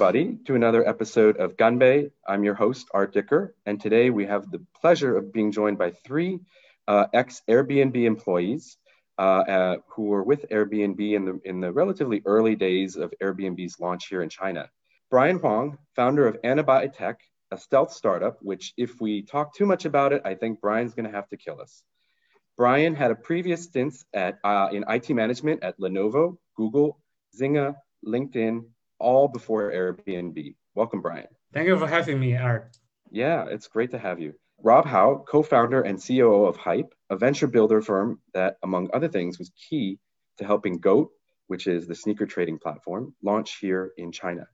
everybody, to another episode of Ganbei. I'm your host, Art Dicker, and today we have the pleasure of being joined by three uh, ex Airbnb employees uh, uh, who were with Airbnb in the, in the relatively early days of Airbnb's launch here in China. Brian Huang, founder of Anabai Tech, a stealth startup, which, if we talk too much about it, I think Brian's going to have to kill us. Brian had a previous stints at, uh, in IT management at Lenovo, Google, Zynga, LinkedIn, all before Airbnb. Welcome, Brian. Thank you for having me, Art. Yeah, it's great to have you. Rob Howe, co founder and COO of Hype, a venture builder firm that, among other things, was key to helping GOAT, which is the sneaker trading platform, launch here in China.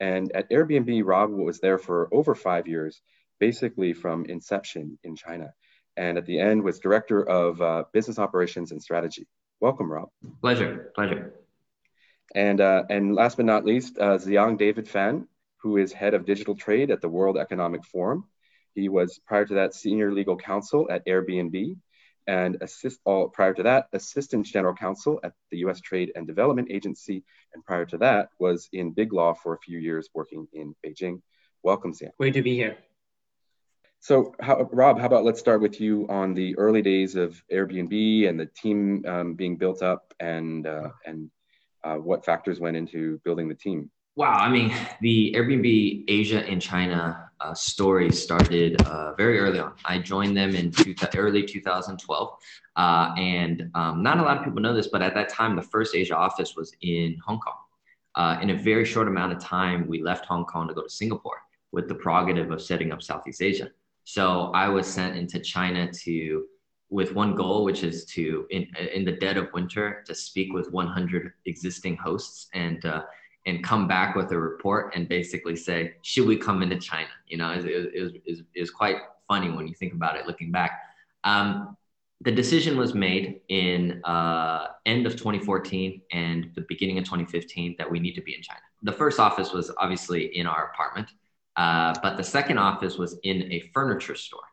And at Airbnb, Rob was there for over five years, basically from inception in China. And at the end was director of uh, business operations and strategy. Welcome, Rob. Pleasure, pleasure. And, uh, and last but not least, uh, Ziyang David Fan, who is head of digital trade at the World Economic Forum. He was prior to that senior legal counsel at Airbnb and assist all prior to that assistant general counsel at the US Trade and Development Agency and prior to that was in big law for a few years working in Beijing. Welcome Sam. Great to be here. So how, Rob, how about let's start with you on the early days of Airbnb and the team um, being built up and uh, and uh, what factors went into building the team? Wow, I mean, the Airbnb Asia and China uh, story started uh, very early on. I joined them in two, early 2012. Uh, and um, not a lot of people know this, but at that time, the first Asia office was in Hong Kong. Uh, in a very short amount of time, we left Hong Kong to go to Singapore with the prerogative of setting up Southeast Asia. So I was sent into China to with one goal, which is to in in the dead of winter to speak with 100 existing hosts and uh, and come back with a report and basically say, should we come into China? You know, it, it, it, it was quite funny when you think about it looking back. Um, the decision was made in uh, end of 2014 and the beginning of 2015 that we need to be in China. The first office was obviously in our apartment, uh, but the second office was in a furniture store.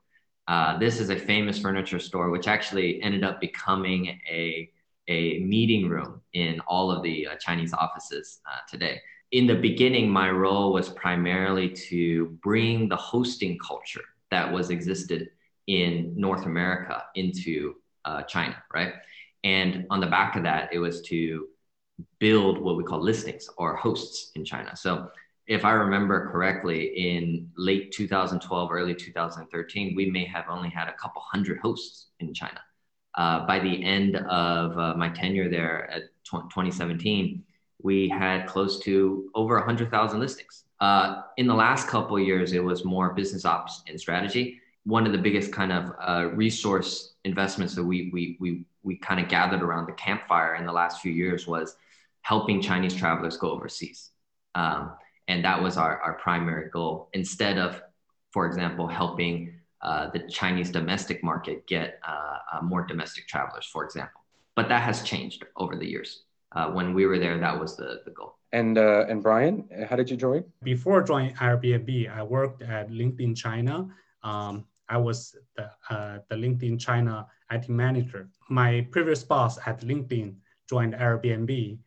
Uh, this is a famous furniture store, which actually ended up becoming a, a meeting room in all of the uh, Chinese offices uh, today. In the beginning, my role was primarily to bring the hosting culture that was existed in North America into uh, China, right? And on the back of that, it was to build what we call listings or hosts in China. So if I remember correctly, in late 2012, early 2013, we may have only had a couple hundred hosts in China. Uh, by the end of uh, my tenure there at 2017, we had close to over 100,000 listings. Uh, in the last couple years, it was more business ops and strategy. One of the biggest kind of uh, resource investments that we, we, we, we kind of gathered around the campfire in the last few years was helping Chinese travelers go overseas. Um, and that was our, our primary goal instead of, for example, helping uh, the Chinese domestic market get uh, uh, more domestic travelers, for example. But that has changed over the years. Uh, when we were there, that was the, the goal. And, uh, and Brian, how did you join? Before joining Airbnb, I worked at LinkedIn China. Um, I was the, uh, the LinkedIn China IT manager. My previous boss at LinkedIn joined Airbnb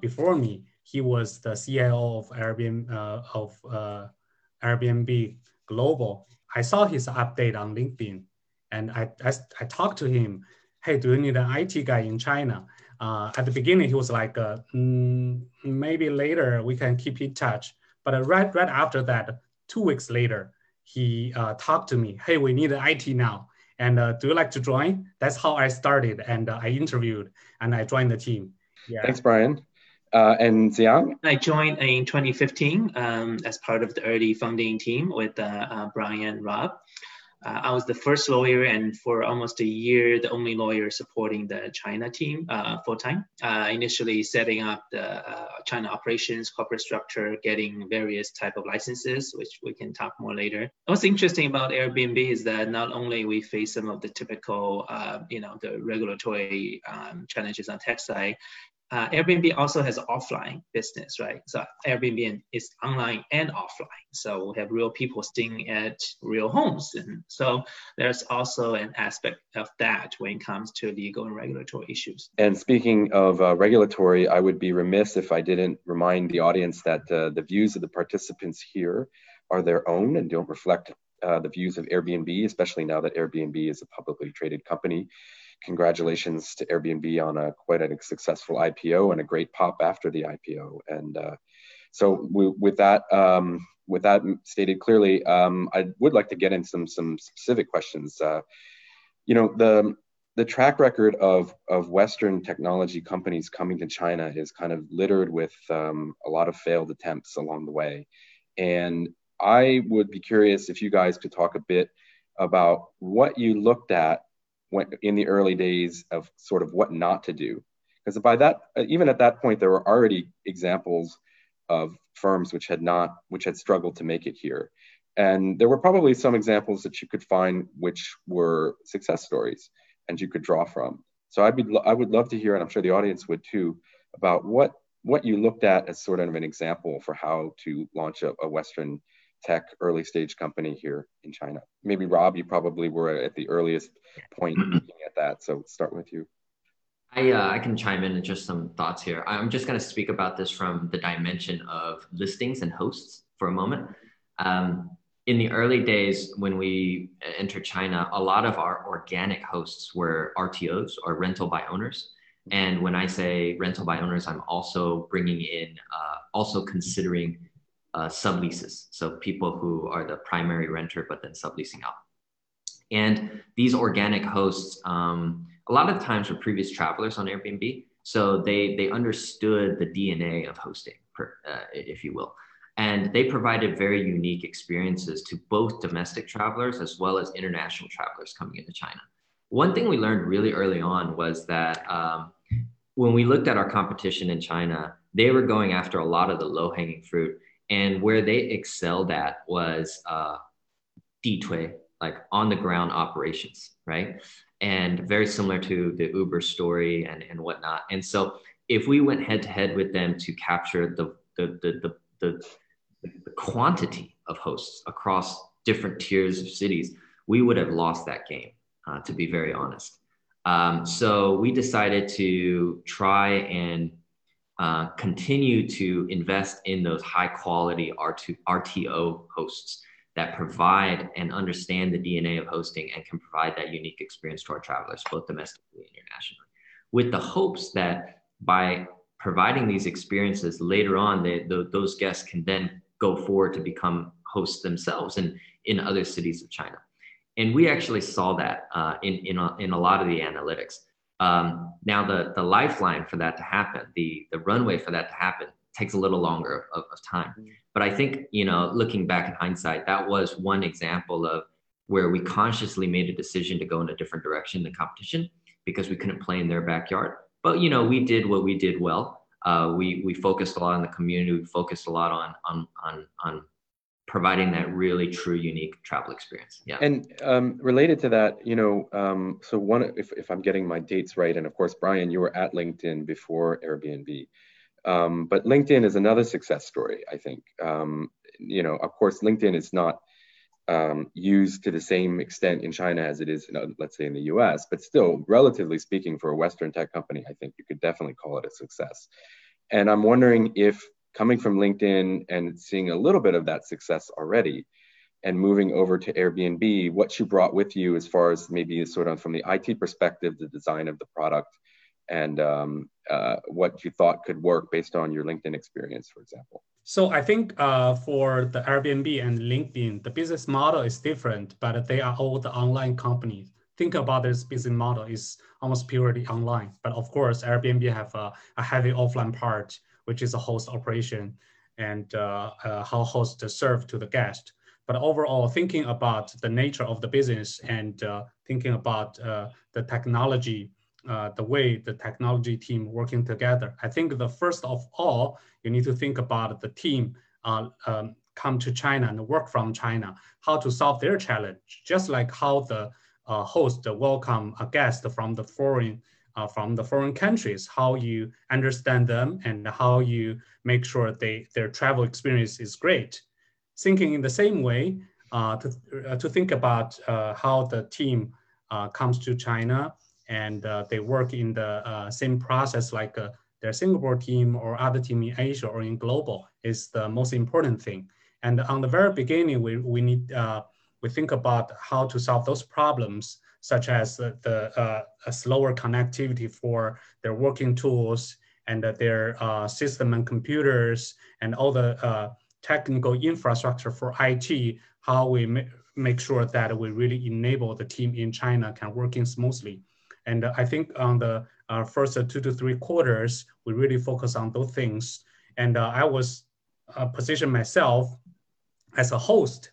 before me he was the CIO of Airbnb uh, of uh, Airbnb Global. I saw his update on LinkedIn, and I, I, I talked to him. Hey, do you need an IT guy in China? Uh, at the beginning, he was like, uh, mm, maybe later we can keep in touch. But right right after that, two weeks later, he uh, talked to me. Hey, we need an IT now. And uh, do you like to join? That's how I started, and I interviewed, and I joined the team. Yeah. Thanks, Brian. Uh, and Ziyang? I joined in 2015 um, as part of the early founding team with uh, uh, Brian and Rob. Uh, I was the first lawyer and for almost a year, the only lawyer supporting the China team uh, full time. Uh, initially setting up the China operations, corporate structure, getting various type of licenses, which we can talk more later. What's interesting about Airbnb is that not only we face some of the typical, you know, the regulatory um, challenges on tech side, uh, Airbnb also has offline business, right? So Airbnb is online and offline. So we have real people staying at real homes. And so there's also an aspect of that when it comes to legal and regulatory issues. And speaking of uh, regulatory, I would be remiss if I didn't remind the audience that uh, the views of the participants here are their own and don't reflect uh, the views of Airbnb, especially now that Airbnb is a publicly traded company congratulations to Airbnb on a quite a successful IPO and a great pop after the IPO. And uh, so we, with that, um, with that stated clearly, um, I would like to get in some some specific questions. Uh, you know, the the track record of of Western technology companies coming to China is kind of littered with um, a lot of failed attempts along the way, and I would be curious if you guys could talk a bit about what you looked at when, in the early days of sort of what not to do. Because by that, even at that point, there were already examples of firms which had not, which had struggled to make it here. And there were probably some examples that you could find which were success stories and you could draw from. So I'd be, I would love to hear, and I'm sure the audience would too, about what what you looked at as sort of an example for how to launch a, a Western tech early stage company here in China. Maybe Rob, you probably were at the earliest point looking at that. So start with you. I, uh, I can chime in and just some thoughts here. I'm just going to speak about this from the dimension of listings and hosts for a moment. Um, in the early days when we entered China, a lot of our organic hosts were RTOs or rental by owners. And when I say rental by owners, I'm also bringing in, uh, also considering uh, subleases. So people who are the primary renter, but then subleasing out. And these organic hosts, um, a lot of times were previous travelers on Airbnb. So they, they understood the DNA of hosting, per, uh, if you will. And they provided very unique experiences to both domestic travelers as well as international travelers coming into China. One thing we learned really early on was that um, when we looked at our competition in China, they were going after a lot of the low hanging fruit and where they excelled at was uh, like on the ground operations, right? And very similar to the Uber story and, and whatnot. And so if we went head to head with them to capture the, the, the, the, the, the quantity of hosts across different tiers of cities, we would have lost that game, uh, to be very honest. Um, so we decided to try and uh, continue to invest in those high quality R2, RTO hosts that provide and understand the DNA of hosting and can provide that unique experience to our travelers, both domestically and internationally, with the hopes that by providing these experiences later on, they, the, those guests can then go forward to become hosts themselves in, in other cities of China. And we actually saw that uh, in, in, a, in a lot of the analytics. Um, now, the, the lifeline for that to happen, the, the runway for that to happen, takes a little longer of, of time. Mm-hmm. But I think, you know, looking back in hindsight, that was one example of where we consciously made a decision to go in a different direction than competition because we couldn't play in their backyard. But, you know, we did what we did well. Uh, we, we focused a lot on the community. We focused a lot on, on, on, on providing that really true unique travel experience. Yeah. And um, related to that you know um, so one if, if i'm getting my dates right and of course brian you were at linkedin before airbnb um, but linkedin is another success story i think. Um, you know of course linkedin is not um, used to the same extent in china as it is in, let's say in the us but still relatively speaking for a western tech company i think you could definitely call it a success. And i'm wondering if coming from LinkedIn and seeing a little bit of that success already and moving over to Airbnb, what you brought with you as far as maybe sort of from the IT perspective, the design of the product, and um, uh, what you thought could work based on your LinkedIn experience, for example? So I think uh, for the Airbnb and LinkedIn, the business model is different, but they are all the online companies. Think about this business model is almost purely online, but of course Airbnb have a, a heavy offline part which is a host operation and uh, uh, how hosts serve to the guest. But overall, thinking about the nature of the business and uh, thinking about the technology, the way the technology team working together, I think the first of all, you need to think about the team um, come to China and work from China, how to solve their challenge, just like how the uh, host welcome a guest from the foreign uh, from the foreign countries, how you understand them and how you make sure they, their travel experience is great. Thinking in the same way, uh, to, uh, to think about uh, how the team uh, comes to China and uh, they work in the same process like their Singapore team or other team in Asia or in global is the most important thing. And on the very beginning, we, we need, we think about how to solve those problems such as the, the uh, slower connectivity for their working tools and their uh, system and computers and all the uh, technical infrastructure for IT, how we ma make sure that we really enable the team in China can working smoothly. And I think on the uh, first two to three quarters, we really focus on those things. And I was positioned myself as a host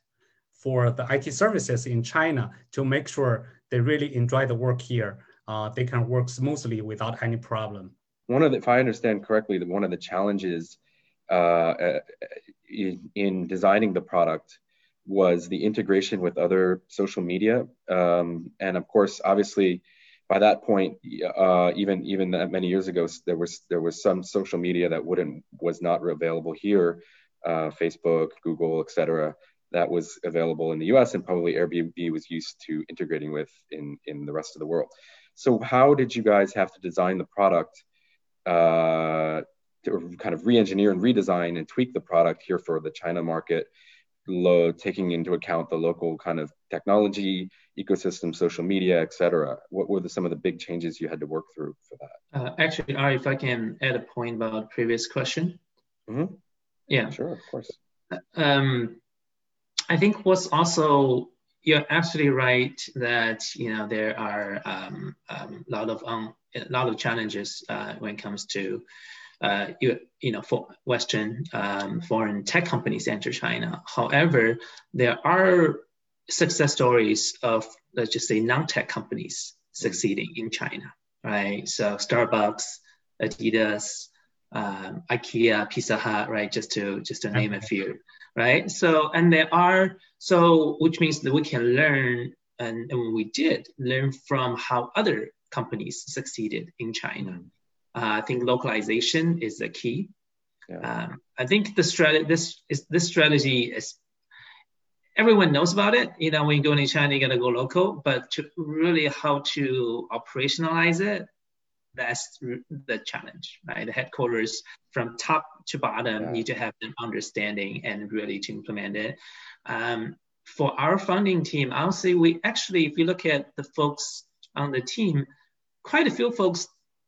for the IT services in China to make sure they really enjoy the work here. Uh, they can work smoothly without any problem. One of the, if I understand correctly, one of the challenges uh, uh, in, in, designing the product was the integration with other social media, um, and of course, obviously, by that point, uh, even even many years ago, there was there was some social media that wouldn't was not available here, uh, Facebook, Google, etc that was available in the US and probably Airbnb was used to integrating with in, in the rest of the world. So, how did you guys have to design the product uh, to kind of re engineer and redesign and tweak the product here for the China market, lo- taking into account the local kind of technology, ecosystem, social media, et cetera? What were the, some of the big changes you had to work through for that? Uh, actually, Ari, if I can add a point about previous question. Mm-hmm. Yeah. Sure, of course. Um, I think what's also you're absolutely right that you know there are a um, um, lot of um, a lot of challenges uh, when it comes to uh, you, you know for Western um, foreign tech companies enter China. However, there are success stories of let's just say non-tech companies succeeding in China, right? So Starbucks, Adidas, um, IKEA, Pizza Hut, right? Just to just to name a few right? So, and there are, so which means that we can learn, and, and we did learn from how other companies succeeded in China. Mm. Uh, I think localization is the key. Yeah. Um, I think the strategy, this is this strategy is everyone knows about it. You know, when you go into China, you gotta go local, but to really how to operationalize it, that's the challenge, right? The headquarters from top to bottom yeah. need to have an understanding and really to implement it. Um, for our founding team, I'll say we actually, if you look at the folks on the team, quite a few folks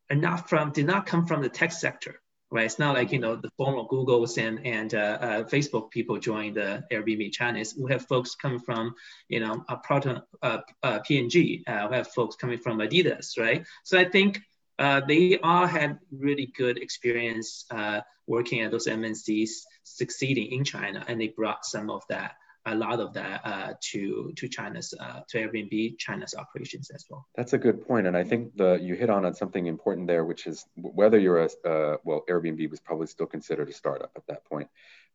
are not from, did not come from the tech sector, right? It's not like, you know, the former Googles and, and uh, uh, Facebook people join the Airbnb Chinese. We have folks coming from, you know, a Proton, uh, uh, P&G. Uh, we have folks coming from Adidas, right? So I think uh, they all had really good experience uh, working at those MNCs, succeeding in China, and they brought some of that, a lot of that, uh, to to China's uh, to Airbnb China's operations as well. That's a good point, and I think the you hit on on something important there, which is whether you're a uh, well, Airbnb was probably still considered a startup at that point,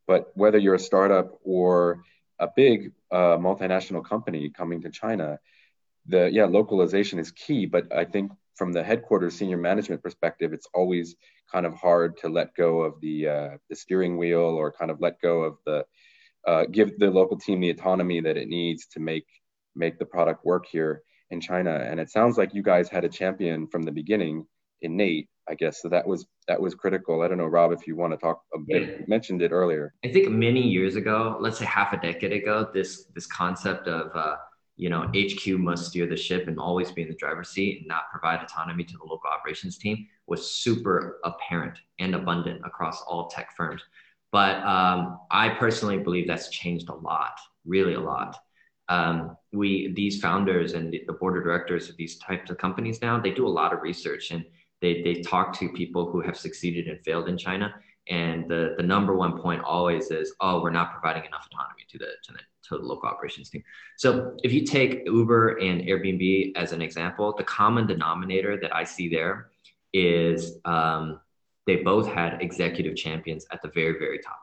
but whether you're a startup or a big multinational company coming to China, the yeah localization is key, but I think from the headquarters senior management perspective, it's always kind of hard to let go of the uh, the steering wheel or kind of let go of the uh, give the local team the autonomy that it needs to make make the product work here in China. And it sounds like you guys had a champion from the beginning in Nate, I guess. So that was that was critical. I don't know, Rob, if you want to talk a bit. Yeah. mentioned it earlier. I think many years ago, let's say half a decade ago, this this concept of uh, you know, HQ must steer the ship and always be in the driver's seat and not provide autonomy to the local operations team was super apparent and abundant across all tech firms. But um, I personally believe that's changed a lot, really a lot. Um, we these founders and the board of directors of these types of companies now they do a lot of research and they they talk to people who have succeeded and failed in China. And the the number one point always is, oh, we're not providing enough autonomy to the to the to the local operations team. So if you take Uber and Airbnb as an example, the common denominator that I see there is um, they both had executive champions at the very, very top.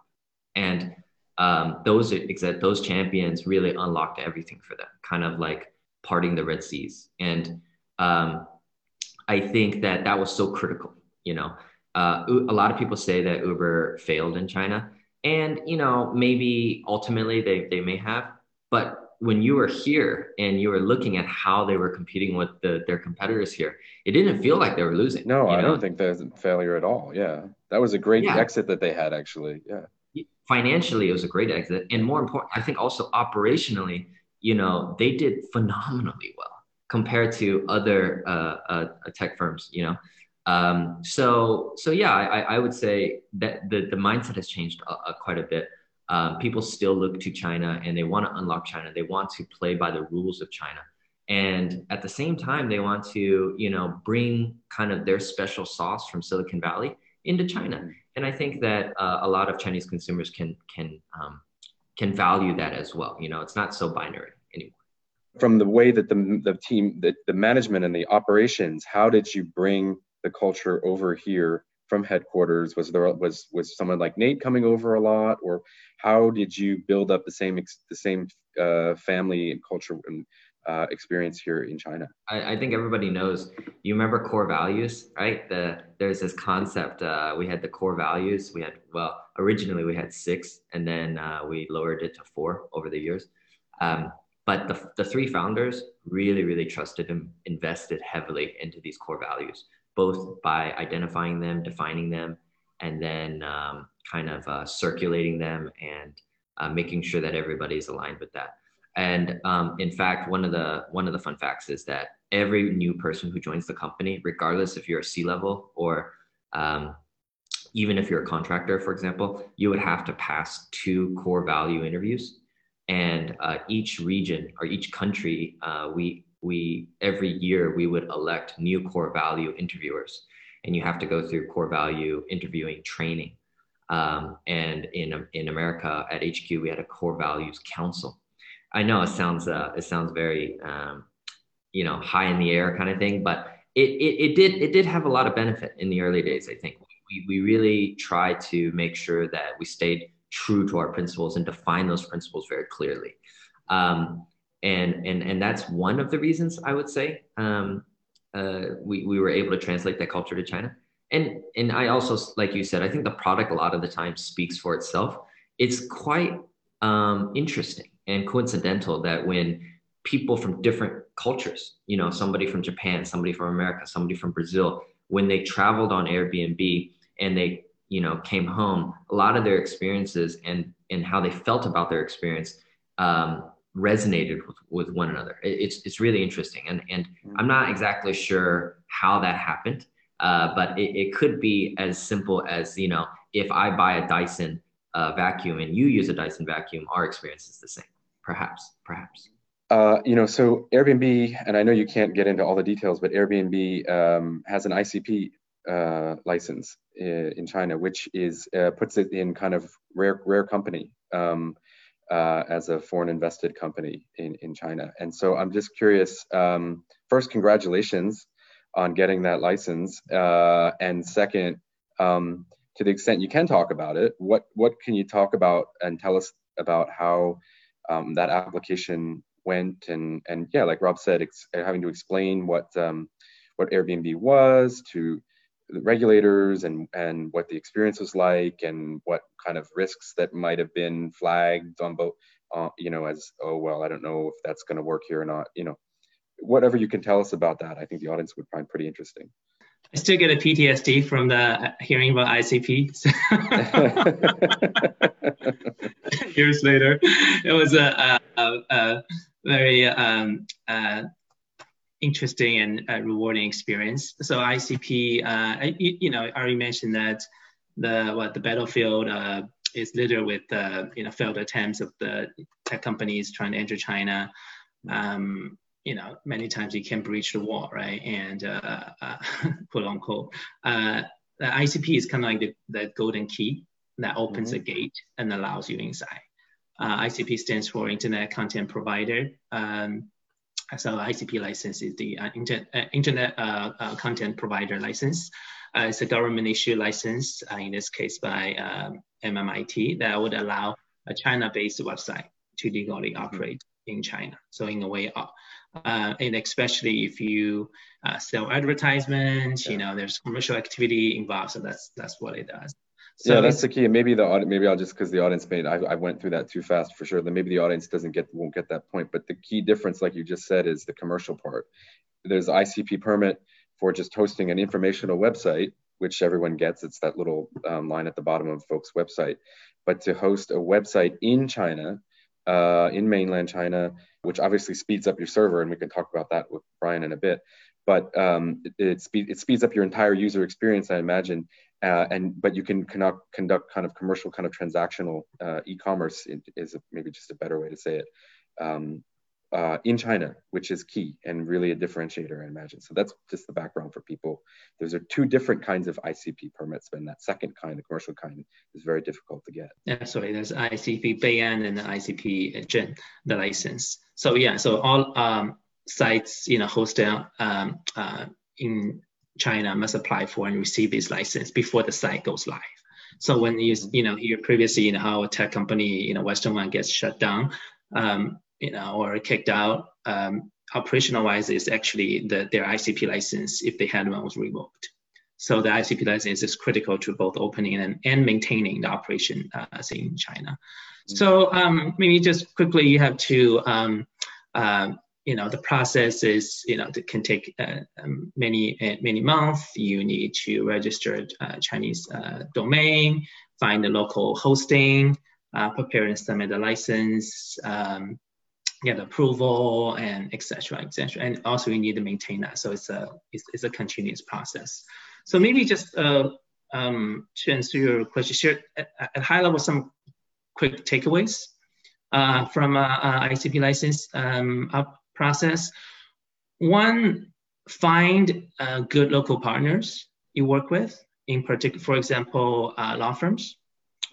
And um, those those champions really unlocked everything for them, kind of like parting the Red Seas. And um, I think that that was so critical. You know, uh, a lot of people say that Uber failed in China, and you know maybe ultimately they they may have, but when you were here and you were looking at how they were competing with the, their competitors here, it didn't feel like they were losing. No, I know? don't think there's a failure at all. Yeah, that was a great yeah. exit that they had actually. Yeah, financially it was a great exit, and more important, I think also operationally, you know, they did phenomenally well compared to other uh, uh, tech firms. You know, um, so so yeah, I, I would say that the the mindset has changed uh, quite a bit um, people still look to China and they want to unlock China. They want to play by the rules of China. And at the same time, they want to, you know, bring kind of their special sauce from Silicon Valley into China. And I think that uh, a lot of Chinese consumers can can um, can value that as well. You know, it's not so binary anymore. From the way that the the team, the, the management and the operations, how did you bring the culture over here from headquarters? Was there was was someone like Nate coming over a lot, or how did you build up the same the same uh, family and culture and uh, experience here in China? I, I, think everybody knows. You remember core values, right? The there's this concept. Uh, we had the core values. We had well, originally we had six, and then uh, we lowered it to four over the years. Um, but the, the three founders really, really trusted and invested heavily into these core values both by identifying them, defining them, and then um, kind of uh, circulating them and uh, making sure that everybody's aligned with that. And um, in fact, one of the one of the fun facts is that every new person who joins the company, regardless if you're a C level or um, even if you're a contractor, for example, you would have to pass two core value interviews. And uh, each region or each country, uh, we we every year we would elect new core value interviewers. And you have to go through core value interviewing training. Um, and in in america at hq we had a core values council. I know it sounds uh, it sounds very um, you know high in the air kind of thing but it, it, it did it did have a lot of benefit in the early days i think. We, we really tried to make sure that we stayed true to our principles and define those principles very clearly. Um, and and and that's one of the reasons I would say um, uh, we we were able to translate that culture to China. And and I also, like you said, I think the product a lot of the time speaks for itself. It's quite um, interesting and coincidental that when people from different cultures, you know, somebody from Japan, somebody from America, somebody from Brazil, when they traveled on Airbnb and they you know came home, a lot of their experiences and and how they felt about their experience um, resonated with, with one another. It's it's really interesting, and and. I'm not exactly sure how that happened, uh, but it, it could be as simple as you know, if I buy a Dyson uh, vacuum and you use a Dyson vacuum, our experience is the same. Perhaps, perhaps. Uh, you know, so Airbnb, and I know you can't get into all the details, but Airbnb um, has an ICP uh, license in, in, China, which is uh, puts it in kind of rare rare company. Um, uh, as a foreign invested company in, in China. And so I'm just curious, um, first, congratulations on getting that license. Uh, and second, um, to the extent you can talk about it, what, what can you talk about and tell us about how um, that application went? And, and yeah, like Rob said, having to explain what, um, what Airbnb was to the regulators and and what the experience was like and what kind of risks that might have been flagged on both uh, you know as oh well i don't know if that's going to work here or not you know. Whatever you can tell us about that i think the audience would find pretty interesting. I still get a ptsd from the hearing about icp years later. It was a, a, a very um, uh, interesting and uh, rewarding experience. So ICP, uh, I, you know, I already mentioned that the what the battlefield uh, is littered with uh, you know failed attempts of the tech companies trying to enter China. Um, you know, many times you can breach the wall, right? And uh, uh, quote unquote, the ICP is kind of like the, the golden key that opens mm-hmm. gate and allows you inside. ICP stands for Internet Content Provider. Um, so ICP license is the uh, inter uh, internet uh, uh, content provider license. Uh, it's a government issued license, uh, in this case by um, MIIT, that would allow a China-based website to legally mm-hmm. operate in China. So in a way, and especially if you uh, sell advertisements, yeah. you know, there's commercial activity involved. So that's that's what it does. So yeah, that's the key. And maybe the audience, maybe I'll just because the audience made I, I went through that too fast for sure. Then maybe the audience doesn't get won't get that point. But the key difference, like you just said, is the commercial part. There's ICP permit for just hosting an informational website, which everyone gets. It's that little um, line at the bottom of folks' website. But to host a website in China, uh, in mainland China, which obviously speeds up your server, and we can talk about that with Brian in a bit. But um, it, it, speed, it speeds up your entire user experience, I imagine. Uh, and but you can conduct, conduct kind of commercial, kind of transactional uh, e-commerce is maybe just a better way to say it. Um, uh, in China, which is key and really a differentiator, I imagine. So that's just the background for people. Those are two different kinds of ICP permits, and that second kind, the commercial kind, is very difficult to get. Sorry, there's ICP Beian and the ICP Zhen, the license. So yeah, so all um, sites, you know, hosted um, uh, in China must apply for and receive this license before the site goes live. So when you, you know, you previously, you know, how a tech company, you know, Western one gets shut down, um, you know, or kicked out, um, operational wise is actually the, their ICP license, if they had one, was revoked. So the ICP license is critical to both opening and, and maintaining the operation uh, in China. Mm-hmm. So um, maybe just quickly, you have to, um, uh, you know, the process is, you know, it can take uh, um, many, uh, many months. You need to register uh, Chinese uh, domain, find the local hosting, prepare and submit the license, um, get approval and etc etc and also you need to maintain that. So it's a it's, it's a continuous process. So maybe just uh, um, to answer your question share at, at high level some quick takeaways uh, from uh, uh ICP license um, up process one find uh, good local partners you work with in particular for example uh, law firms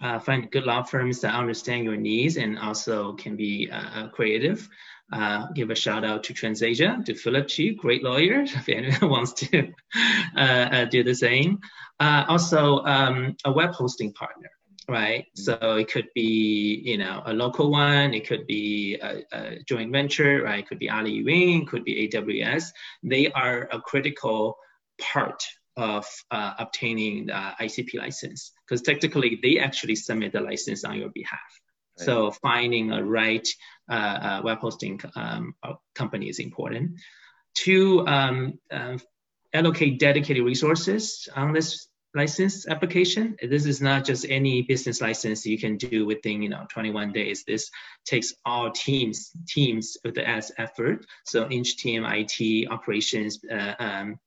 uh, find good law firms that understand your needs and also can be uh, creative. Uh, give a shout out to TransAsia, to Philip Chi, great lawyer, if anyone wants to uh, do the same. Also, um, a web hosting partner, right? Mm-hmm. So it could be, you know, a local one, it could be a, a joint venture, right? It could be Aliyun, could be AWS. They are a critical part of uh, obtaining the ICP license because technically they actually submit the license on your behalf. Right. So finding a right uh, uh, web hosting um, uh, company is important. To um, um, allocate dedicated resources on this license application. This is not just any business license you can do within you know 21 days. This takes all teams teams with the as effort. So each team, IT, operations, uh, um,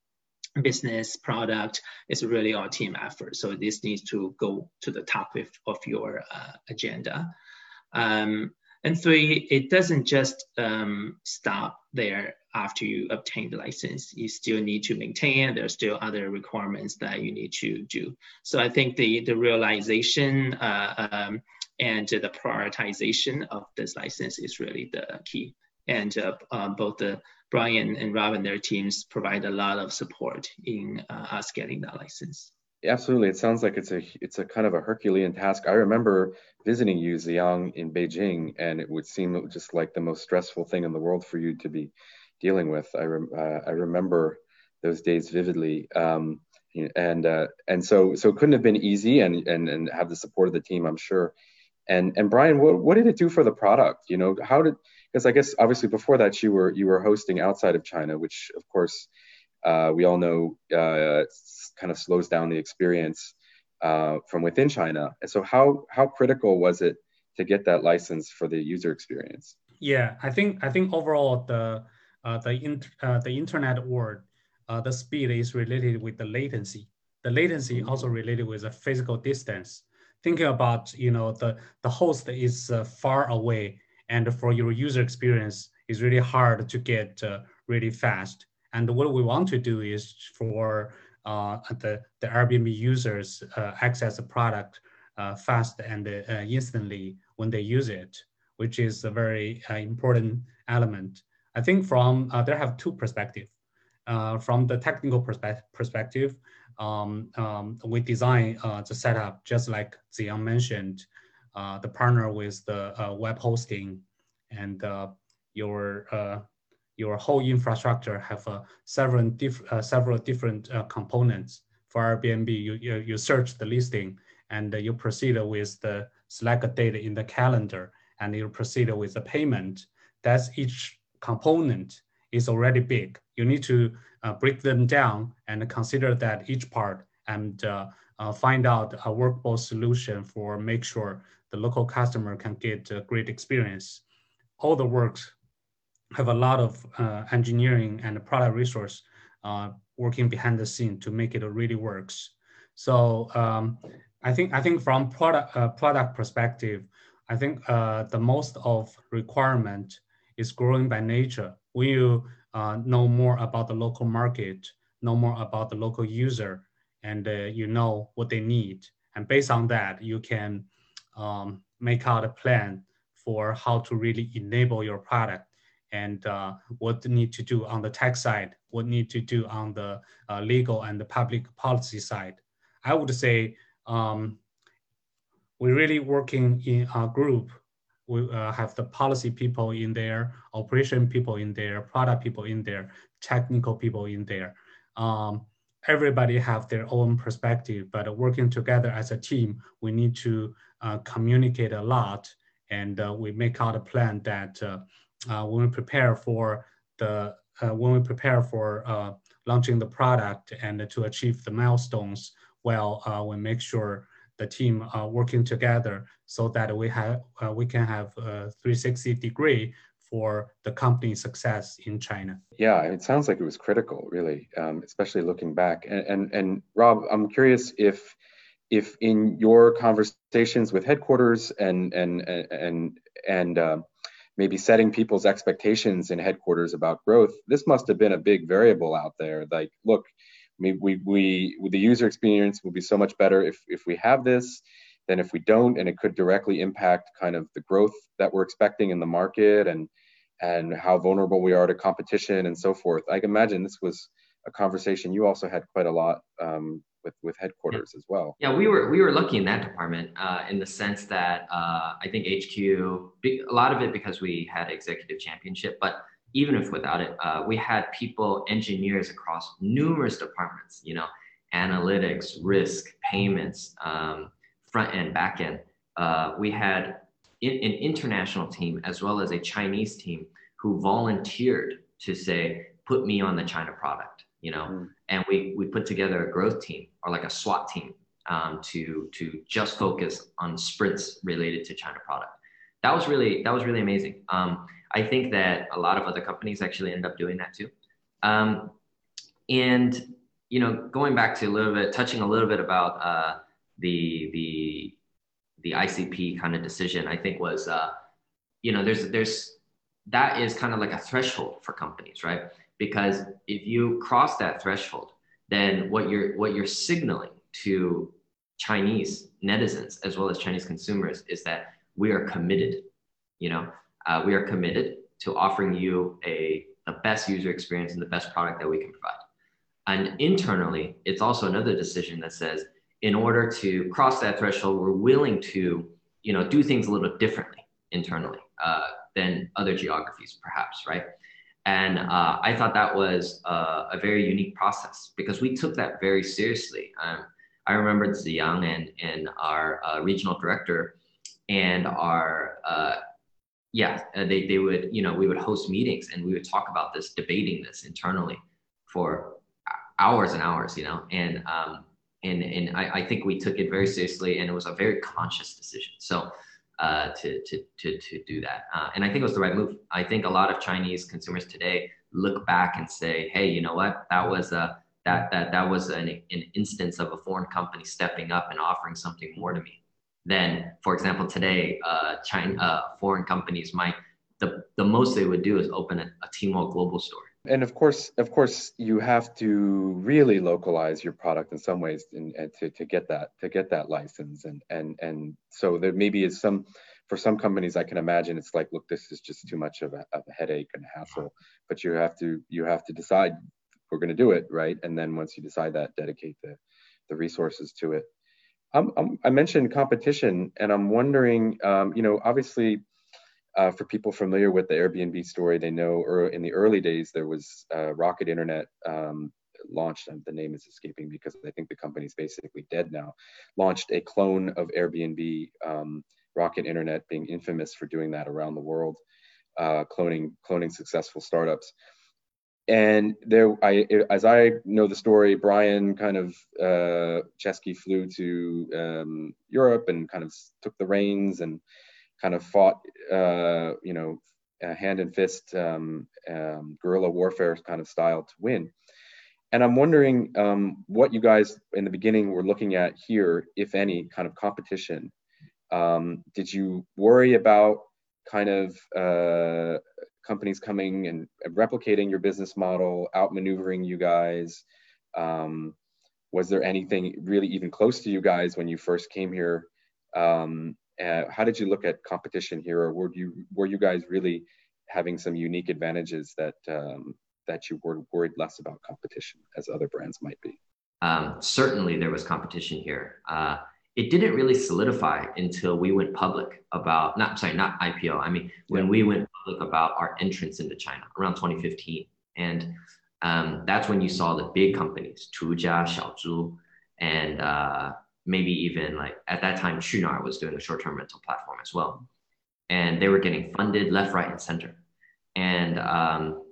business product is really all team effort. So this needs to go to the top of, of your uh, agenda. Um, and three, it doesn't just um, stop there after you obtain the license. You still need to maintain. It. There's still other requirements that you need to do. So I think the the realization uh, um, and the prioritization of this license is really the key. And uh, uh, both the Brian and Rob and their teams provide a lot of support in uh, us getting that license. Absolutely, it sounds like it's a it's a kind of a Herculean task. I remember visiting you, Ziyang, in Beijing, and it would seem just like the most stressful thing in the world for you to be dealing with. I uh, I remember those days vividly, um, and uh, and so so it couldn't have been easy, and and and have the support of the team, I'm sure. And and Brian, what what did it do for the product? You know, how did because I guess obviously before that you were you were hosting outside of China, which of course uh, we all know uh, kind of slows down the experience uh, from within China. And so how how critical was it to get that license for the user experience? Yeah, I think I think overall the the in, uh, the internet world, uh, the speed is related with the latency. The latency mm-hmm. also related with the physical distance. Thinking about you know the the host is far away and for your user experience, it's really hard to get uh, really fast. And what we want to do is for uh, the, the Airbnb users uh, access the product uh, fast and uh, instantly when they use it, which is a very uh, important element. I think from, there have two perspectives. from the technical perspe perspective, um, um, we design the setup just like Ziyang mentioned, uh, the partner with the uh, web hosting and uh, your your whole infrastructure have uh, several, diff uh, several different uh, components. For Airbnb, you, you, you search the listing and you proceed with the select date in the calendar and you proceed with the payment. That's each component is already big. You need to uh, break them down and consider that each part and uh, uh, find out a workable solution for make sure the local customer can get a great experience. All the works have a lot of uh, engineering and product resource uh, working behind the scene to make it really works. So um, I think I think from product uh, product perspective, I think the most of requirement is growing by nature. When you uh, know more about the local market, know more about the local user, and uh, you know what they need, and based on that, you can um, make out a plan for how to really enable your product and uh, what need to do on the tech side, what need to do on the uh, legal and the public policy side. I would say um, we're really working in a group. We uh, have the policy people in there, operation people in there, product people in there, technical people in there. Um, everybody have their own perspective, but working together as a team, we need to uh, communicate a lot and uh, we make out a plan that uh, uh, when we prepare for the uh, when we prepare for launching the product and to achieve the milestones, well, we make sure the team uh, working together so that we have uh, we can have a 360 degree for the company success in China. Yeah, it sounds like it was critical, really, um, especially looking back. And, and and Rob, I'm curious if if in your conversations with headquarters and and and and uh, maybe setting people's expectations in headquarters about growth, this must have been a big variable out there. Like, look, we, we, we the user experience will be so much better if, if we have this than if we don't, and it could directly impact kind of the growth that we're expecting in the market and and how vulnerable we are to competition and so forth. I can imagine this was a conversation you also had quite a lot um, with with headquarters yeah. as well. Yeah, we were we were lucky in that department uh, in the sense that uh, I think HQ a lot of it because we had executive championship, but even if without it, uh, we had people, engineers across numerous departments, you know, analytics, risk, payments, um, front end, back end. Uh, we had in, an international team as well as a Chinese team who volunteered to say, put me on the China product, you know, mm. and we, we put together a growth team or like a SWAT team um, to, to just focus on sprints related to China product. That was really, that was really amazing. Um, I think that a lot of other companies actually end up doing that too. Um, and you know, going back to a little bit, touching a little bit about uh, the the the ICP kind of decision, I think was uh, you know, there's there's that is kind of like a threshold for companies, right? Because if you cross that threshold, then what you're what you're signaling to Chinese netizens as well as Chinese consumers is that we are committed. You know, uh, we are committed to offering you a the best user experience and the best product that we can provide. And internally, it's also another decision that says, in order to cross that threshold, we're willing to, you know, do things a little differently internally uh, than other geographies, perhaps, right? And uh, I thought that was uh, a very unique process because we took that very seriously. Um, I remember Ziyang and, and our uh, regional director and our uh, yeah, uh, they, they would, you know, we would host meetings and we would talk about this, debating this internally for hours and hours, you know, and, um, and, and I, I think we took it very seriously and it was a very conscious decision. So, uh, to, to, to, to do that. Uh, and I think it was the right move. I think a lot of Chinese consumers today look back and say, Hey, you know what, that was a, that, that, that was an, an instance of a foreign company stepping up and offering something more to me then for example today uh, China uh, foreign companies might the, the most they would do is open a, a Tmall global store. And of course of course you have to really localize your product in some ways and, and to, to get that to get that license. And and and so there maybe is some for some companies i can imagine it's like look this is just too much of a, of a headache and hassle but you have to you have to decide we're going to do it right? And then once you decide that dedicate the the resources to it I'm, I'm, i mentioned competition, and I'm wondering, um, you know, obviously, uh, for people familiar with the Airbnb story, they know in the early days there was uh, Rocket Internet um, launched, and the name is escaping because I think the company's basically dead now, launched a clone of Airbnb, um, Rocket Internet being infamous for doing that around the world, uh, cloning cloning successful startups. And there, I, as I know the story, Brian kind of uh, Chesky flew to um, Europe and kind of took the reins and kind of fought, uh, you know, hand and fist um, um, guerrilla warfare kind of style to win. And I'm wondering um, what you guys in the beginning were looking at here, if any, kind of competition. Um, did you worry about kind of uh, companies coming and replicating your business model, outmaneuvering you guys? Um, was there anything really even close to you guys when you first came here? Um, uh, how did you look at competition here, or were you were you guys really having some unique advantages that um, that you were worried less about competition as other brands might be? Um, certainly, there was competition here. Uh, it didn't really solidify until we went public about not sorry not IPO. I mean when we went public about our entrance into China around 2015, and um, that's when you saw the big companies, Tujia, Xiaozhu, and uh, maybe even like at that time, Qunar was doing a short-term rental platform as well, and they were getting funded left, right, and center, and um,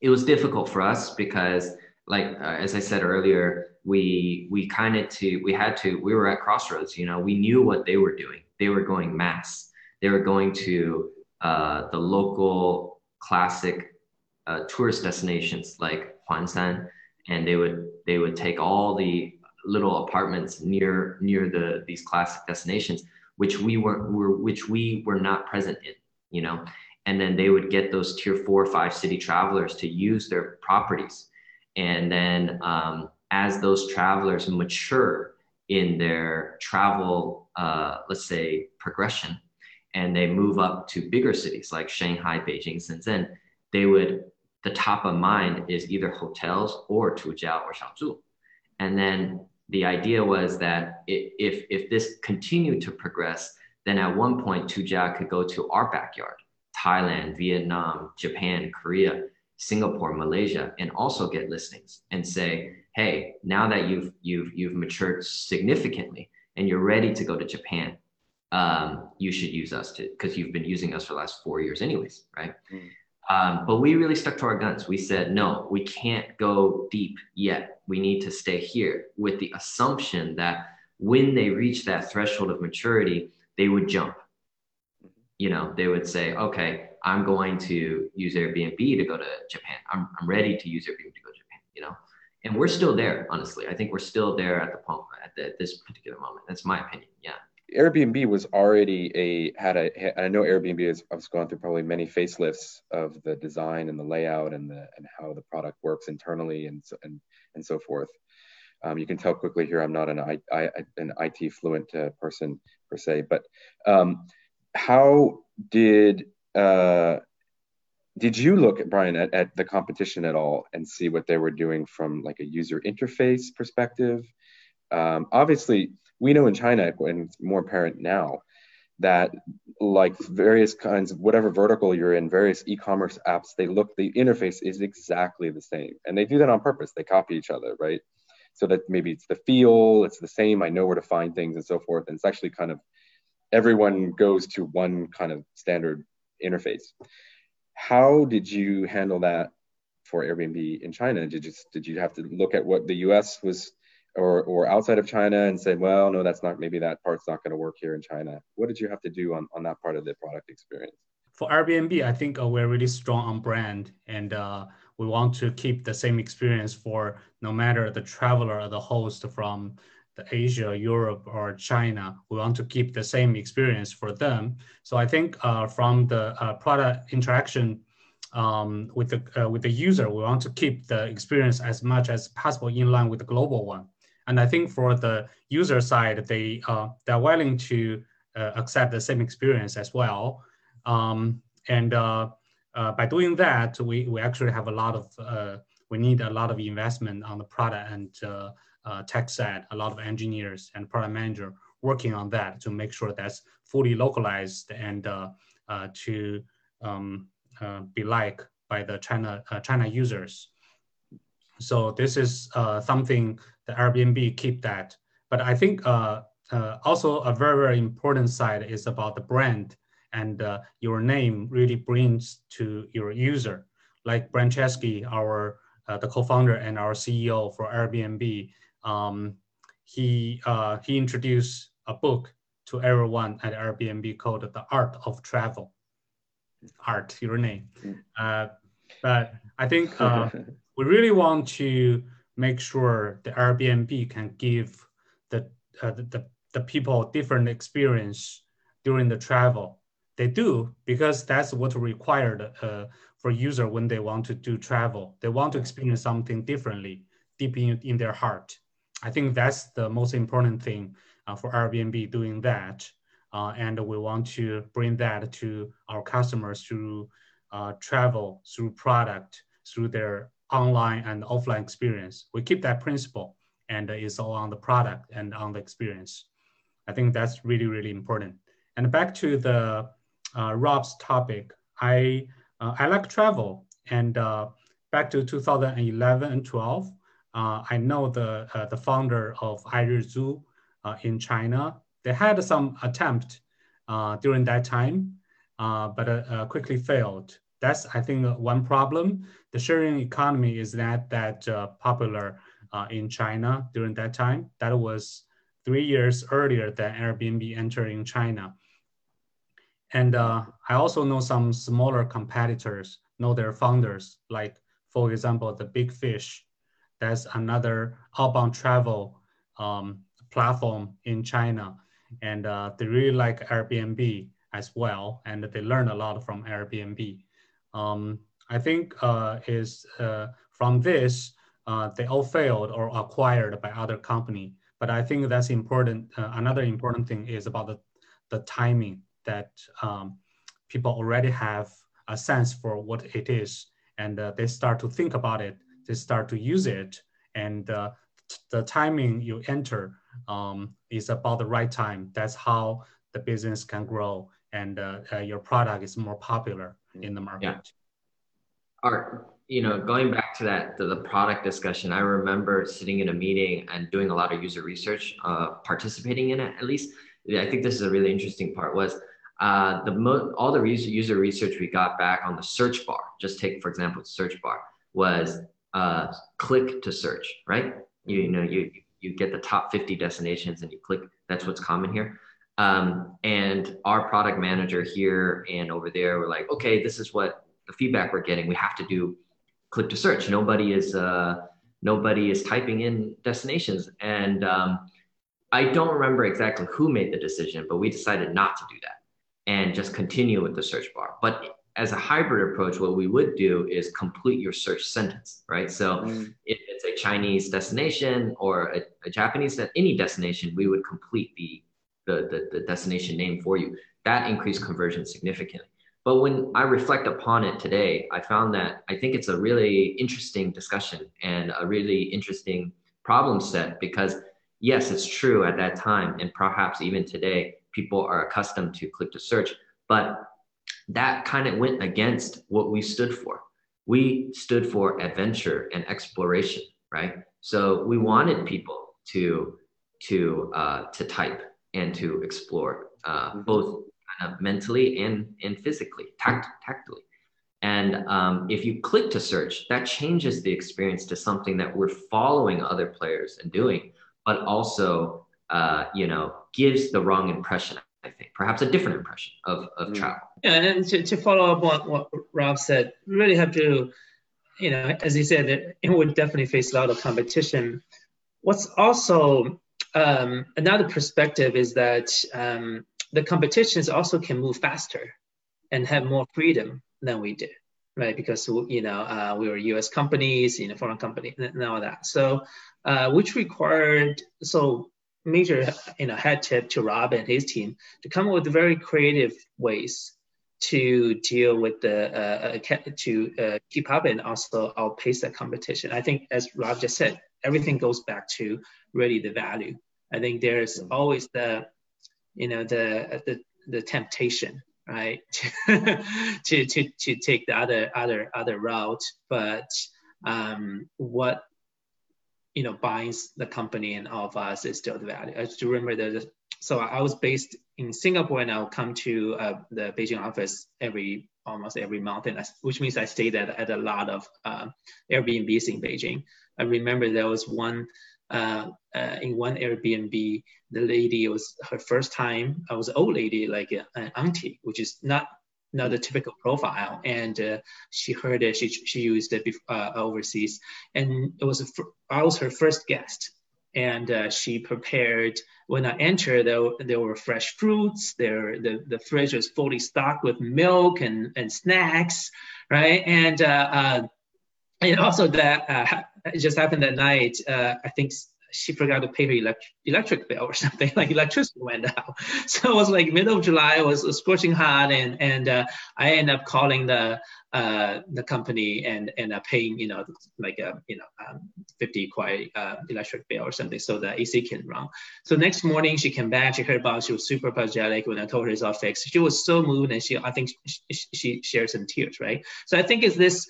it was difficult for us because, like uh, as I said earlier, we we kind of to we had to we were at crossroads. You know, we knew what they were doing. They were going mass. They were going to uh, the local classic uh, tourist destinations like Huangshan, and they would they would take all the little apartments near near the these classic destinations, which we were, were which we were not present in. You know, and then they would get those tier four or five city travelers to use their properties, and then um, as those travelers mature in their travel, uh, let's say, progression, and they move up to bigger cities like Shanghai, Beijing, Shenzhen, they would, the top of mind is either hotels or Tujia or Xiaozhu. And then the idea was that if, if this continued to progress, then at one point, Tujia could go to our backyard, Thailand, Vietnam, Japan, Korea, Singapore, Malaysia, and also get listings and say, hey, now that you've you've you've matured significantly and you're ready to go to Japan, um, you should use us to because you've been using us for the last four years anyways, right? Mm. Um, but we really stuck to our guns. We said, no, we can't go deep yet. We need to stay here with the assumption that when they reach that threshold of maturity, they would jump. Mm-hmm. You know, they would say, okay, I'm going to use Airbnb to go to Japan. I'm, I'm ready to use Airbnb to go to Japan, you know? and we're still there honestly i think we're still there at the point at, the, this particular moment that's my opinion yeah airbnb was already a had a i know airbnb has, has gone through probably many facelifts of the design and the layout and the and how the product works internally and so, and and so forth um, you can tell quickly here i'm not an I, I an it fluent uh, person per se but um, how did uh, did you look at Brian at, at the competition at all and see what they were doing from like a user interface perspective? Um, obviously, we know in China, and it's more apparent now, that like various kinds of whatever vertical you're in, various e-commerce apps, they look the interface is exactly the same, and they do that on purpose. They copy each other, right? So that maybe it's the feel, it's the same. I know where to find things and so forth, and it's actually kind of everyone goes to one kind of standard interface. How did you handle that for Airbnb in China? Did you did you have to look at what the U.S. was or or outside of China and say, well, no, that's not maybe that part's not going to work here in China? What did you have to do on on that part of the product experience? For Airbnb, I think uh, we're really strong on brand and. Uh, we want to keep the same experience for no matter the traveler or the host from the Asia, Europe, or China. We want to keep the same experience for them. So I think uh, from the uh, product interaction um, with the uh, with the user, we want to keep the experience as much as possible in line with the global one. And I think for the user side, they uh, they're willing to uh, accept the same experience as well. Um, and uh, by doing that, we, we actually have a lot of we need a lot of investment on the product and uh, tech side, a lot of engineers and product manager working on that to make sure that's fully localized and uh, uh, to um, uh, be like by the China uh, China users. So this is uh, something the Airbnb keep that. But I think also a very very important side is about the brand and your name really brings to your user. Like Brian Chesky, our the co-founder and our CEO for Airbnb, um, he uh, he introduced a book to everyone at Airbnb called The Art of Travel. Art, your name. Mm. Uh, but I think uh, we really want to make sure the Airbnb can give the, uh, the, the, the people different experience during the travel. They do because that's what required uh, for user when they want to do travel. They want to experience something differently, deep in, in their heart. I think that's the most important thing uh, for Airbnb doing that. Uh, and we want to bring that to our customers through uh, travel, through product, through their online and offline experience. We keep that principle and it's all on the product and on the experience. I think that's really, really important. And back to the uh, Rob's topic, I, uh, I like travel and uh, back to 2011 and 12, uh, Uh, I know the, uh, the founder of Airizu uh, in China. They had some attempt uh, during that time, uh, but quickly failed. That's, I think, one problem. The sharing economy is that, that popular in China during that time. That was three years earlier than Airbnb entering China. And uh, I also know some smaller competitors know their founders, like for example, the Big Fish that's another outbound travel um, platform in China. And uh, they really like Airbnb as well. And they learn a lot from Airbnb. Um, I think uh, is uh, from this, uh, they all failed or acquired by other company. But I think that's important. Uh, another important thing is about the, the timing that um, people already have a sense for what it is and uh, they start to think about it they start to use it and uh, the timing you enter um, is about the right time. That's how the business can grow and uh, uh, your product is more popular in the market. Yeah. Art, you know, going back to that, to the product discussion, I remember sitting in a meeting and doing a lot of user research, uh, participating in it at least. I think this is a really interesting part was uh, the mo- all the user research we got back on the search bar. Just take for example, the search bar was uh, click to search, right? You, you know, you, you get the top 50 destinations and you click, that's what's common here. Um, and our product manager here and over there were like, okay, this is what the feedback we're getting. We have to do click to search. Nobody is, uh, nobody is typing in destinations. And um, I don't remember exactly who made the decision, but we decided not to do that and just continue with the search bar. But as a hybrid approach, what we would do is complete your search sentence, right? So mm. if it's a Chinese destination or a, a Japanese, any destination, we would complete the, the, the, the destination name for you. That increased conversion significantly. But when I reflect upon it today, I found that I think it's a really interesting discussion and a really interesting problem set because yes, it's true at that time. And perhaps even today, people are accustomed to click to search, but that kind of went against what we stood for. We stood for adventure and exploration, right? So we wanted people to to uh, to type and to explore, uh, mm-hmm. both kind of mentally and and physically, tact- tactily. And um, if you click to search, that changes the experience to something that we're following other players and doing, but also, uh, you know, gives the wrong impression I think, perhaps a different impression of, of mm. travel. Yeah, and to, to follow up on what Rob said, we really have to, you know, as he said, it, it would definitely face a lot of competition. What's also um, another perspective is that um, the competitions also can move faster and have more freedom than we did, right? Because you know uh, we were U.S. companies, you know, foreign companies, and all that. So, uh, which required so major you know head tip to Rob and his team to come up with very creative ways to deal with the uh, uh to uh, keep up and also outpace the competition. I think as Rob just said, everything goes back to really the value. I think there's always the you know the the the temptation right? to, to, to take the other other other route. But um, what you know binds the company and all of us is still the value. I just remember that. So I was based in Singapore, and I'll come to uh, the Beijing office every almost every month, and I, which means I stayed at, at a lot of uh, Airbnbs in Beijing. I remember there was one uh, uh, in one Airbnb, the lady was her first time. I was an old lady, like an auntie, which is not not the typical profile. And uh, she heard it. She she used it uh, overseas, and it was a, I was her first guest. And uh, she prepared. When I entered, there, there were fresh fruits. There, the, the fridge was fully stocked with milk and, and snacks, right? And uh, and also that it just happened that night. Uh, I think she forgot to pay her elect- electric bill or something. Like electricity went out, so it was like middle of July. It was, scorching hot, and and uh, I ended up calling the uh, the company and and uh, paying you know like a you know um, 50 kuai uh, electric bill or something so the AC can run. So next morning she came back. She heard about. She was super apologetic when I told her it's all fixed. She was so moved and she I think she, she shared some tears. Right. So I think it's this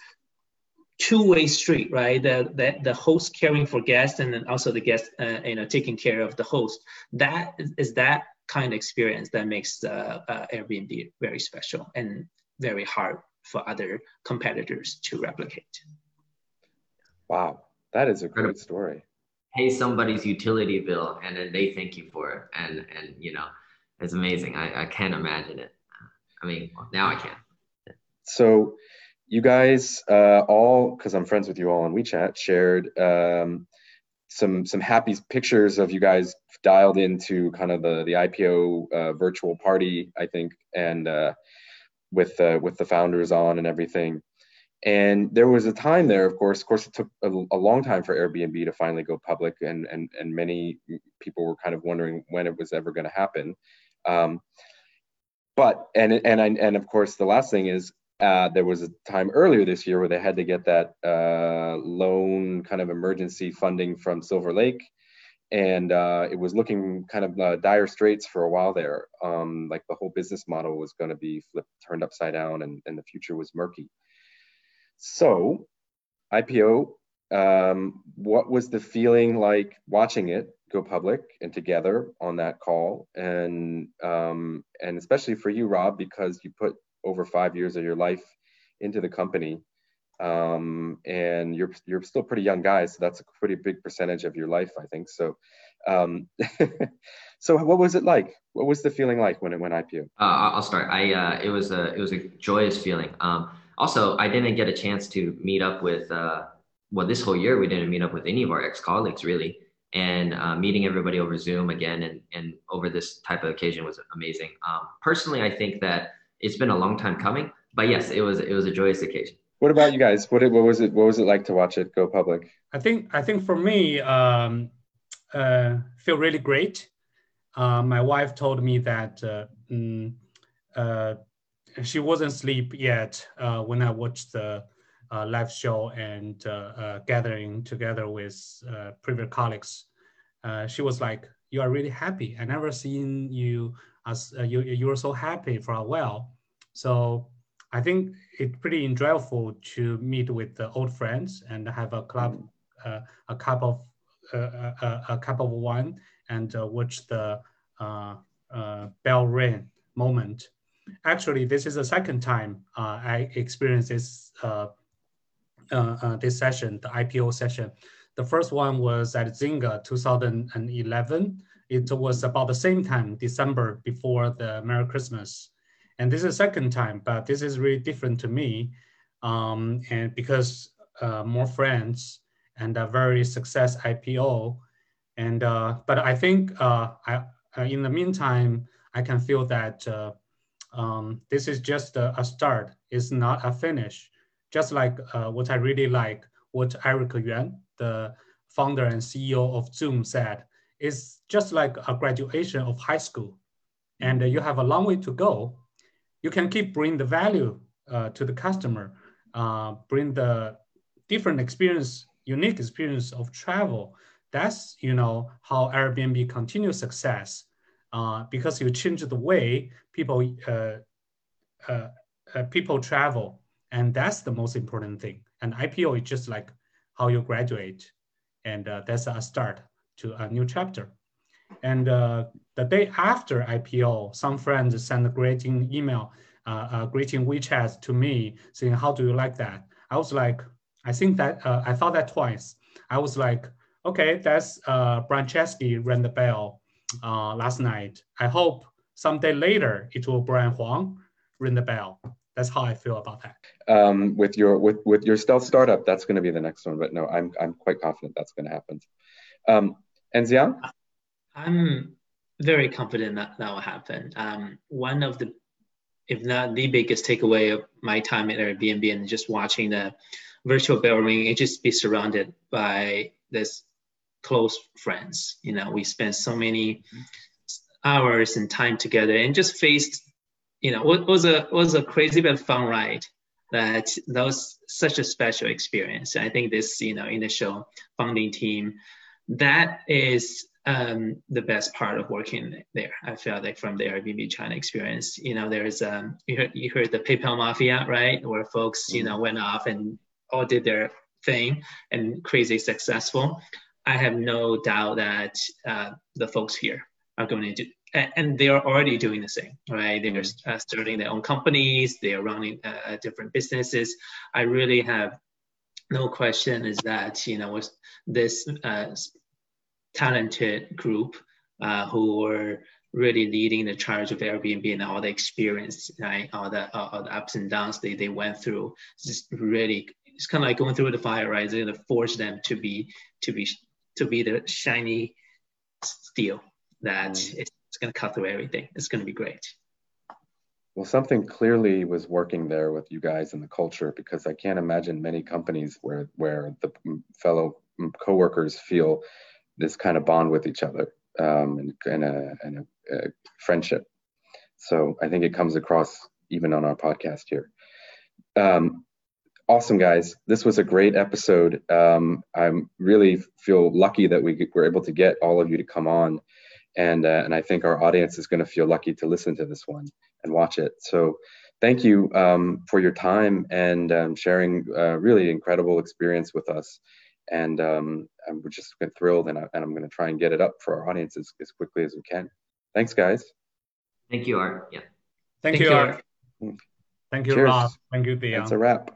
two-way street, right? The, the, the host caring for guests and then also the guest, uh, you know, taking care of the host. That is that kind of experience that makes uh, uh, Airbnb very special and very hard for other competitors to replicate. Wow, that is a great story. Pay somebody's utility bill and then they thank you for it, and and you know, it's amazing. I, I can't imagine it. I mean, now I can. So you guys uh, all, because I'm friends with you all on WeChat, shared um, some some happy pictures of you guys dialed into kind of the the IPO uh, virtual party, I think, and uh, with with the founders on and everything. And there was a time there, of course, of course, it took a, a long time for Airbnb to finally go public, and and and many people were kind of wondering when it was ever going to happen. Um, but and and I, and of course, the last thing is uh, there was a time earlier this year where they had to get that uh, loan kind of emergency funding from Silver Lake. And uh, it was looking kind of uh, dire straits for a while there. Um, like the whole business model was going to be flipped, turned upside down, and, and the future was murky. So, IPO, um, what was the feeling like watching it go public and together on that call? And um, and especially for you, Rob, because you put over five years of your life into the company. Um, and you're you're still pretty young guys so that's a pretty big percentage of your life i think. So um, so what was it like? What was the feeling like when it went ipo uh, i'll start. I uh, it was a it was a joyous feeling. Um, also i didn't get a chance to meet up with uh, well this whole year we didn't meet up with any of our ex-colleagues really. And uh, meeting everybody over zoom again and, and over this type of occasion was amazing. Um, personally i think that it's been a long time coming. But yes, it was it was a joyous occasion. What about you guys? What what was it? What was it like to watch it go public? I think I think for me, um, uh, feel really great. Uh, my wife told me that uh, mm, uh, she wasn't asleep yet uh, when I watched the uh, live show and gathering together with previous colleagues. she was like, "You are really happy. I never seen you as you you were so happy for a while." So I think it's pretty enjoyable to meet with the old friends and have a club, uh, a cup of uh, a, uh, uh, a, cup of wine and uh, watch the uh, bell ring moment. Actually, this is the second time I experienced this this session, the IPO session. The first one was at Zynga 2011. It was about the same time, December before the Merry Christmas. And this is the second time, but this is really different to me. Um, and because uh, more friends and a very success IPO. And, uh, but I think uh, I, uh, in the meantime, I can feel that uh, um, this is just a, a, start. It's not a finish. Just like uh, what I really like, what Eric Yuan, the founder and CEO of Zoom said, it's just like a graduation of high school. And you have a long way to go, you can keep bring the value uh, to the customer, uh, bring the different experience, unique experience of travel. That's you know how Airbnb continues success uh, because you change the way people uh, uh, uh, people travel, and that's the most important thing. And IPO is just like how you graduate, and uh, that's a start to a new chapter. And uh, the day after IPO, some friends sent a greeting email, uh, a greeting WeChat to me saying, "How do you like that?" I was like, I think that uh, I thought that twice. I was like, okay, that's uh, Chesky rang the bell uh, last night. I hope someday later it will Brian Huang ring the bell. That's how I feel about that. Um, with your with with your stealth startup, that's going to be the next one. But no, I'm I'm quite confident that's going to happen. Um, and Xiang? I'm very confident that that will happen. Um, one of the, if not the biggest takeaway of my time at Airbnb and just watching the virtual bell ring, it just be surrounded by this close friends. You know, we spent so many hours and time together and just faced, you know, it was a was a crazy but fun ride. That was such a special experience. I think this, you know, initial founding team, that is um, the best part of working there. I feel like from the Airbnb China experience, you know, there's um, you heard you heard the PayPal mafia, right, where folks, you know, went off and all did their thing and crazy successful. I have no doubt that uh, the folks here are going to do, and they are already doing the same, right? They're mm-hmm. uh, starting their own companies, they are running uh, uh, different businesses. I really have no question is that you know with this uh, talented group uh, who were really leading the charge of Airbnb and all the experience, right? All the, all the ups and downs they, they went through, just really it's kind of like going through the fire, right? It's going to force them to be to be to be the shiny steel that mm. it's, it's going to cut through everything. It's going to be great. Well, something clearly was working there with you guys and the culture because I can't imagine many companies where where the fellow coworkers feel this kind of bond with each other um, and, and, a, and a, a friendship. So I think it comes across even on our podcast here. Um, awesome guys this was a great episode um, i really feel lucky that we were able to get all of you to come on and uh, and i think our audience is going to feel lucky to listen to this one and watch it. So thank you um, for your time and um, sharing a really incredible experience with us. And um, i'm just thrilled and, I, and i'm going to try and get it up for our audience as, as quickly as we can. Thanks guys. Thank you art. Yeah. Thank, thank you art. Thank you Cheers. rob. Thank you Theo. that's a wrap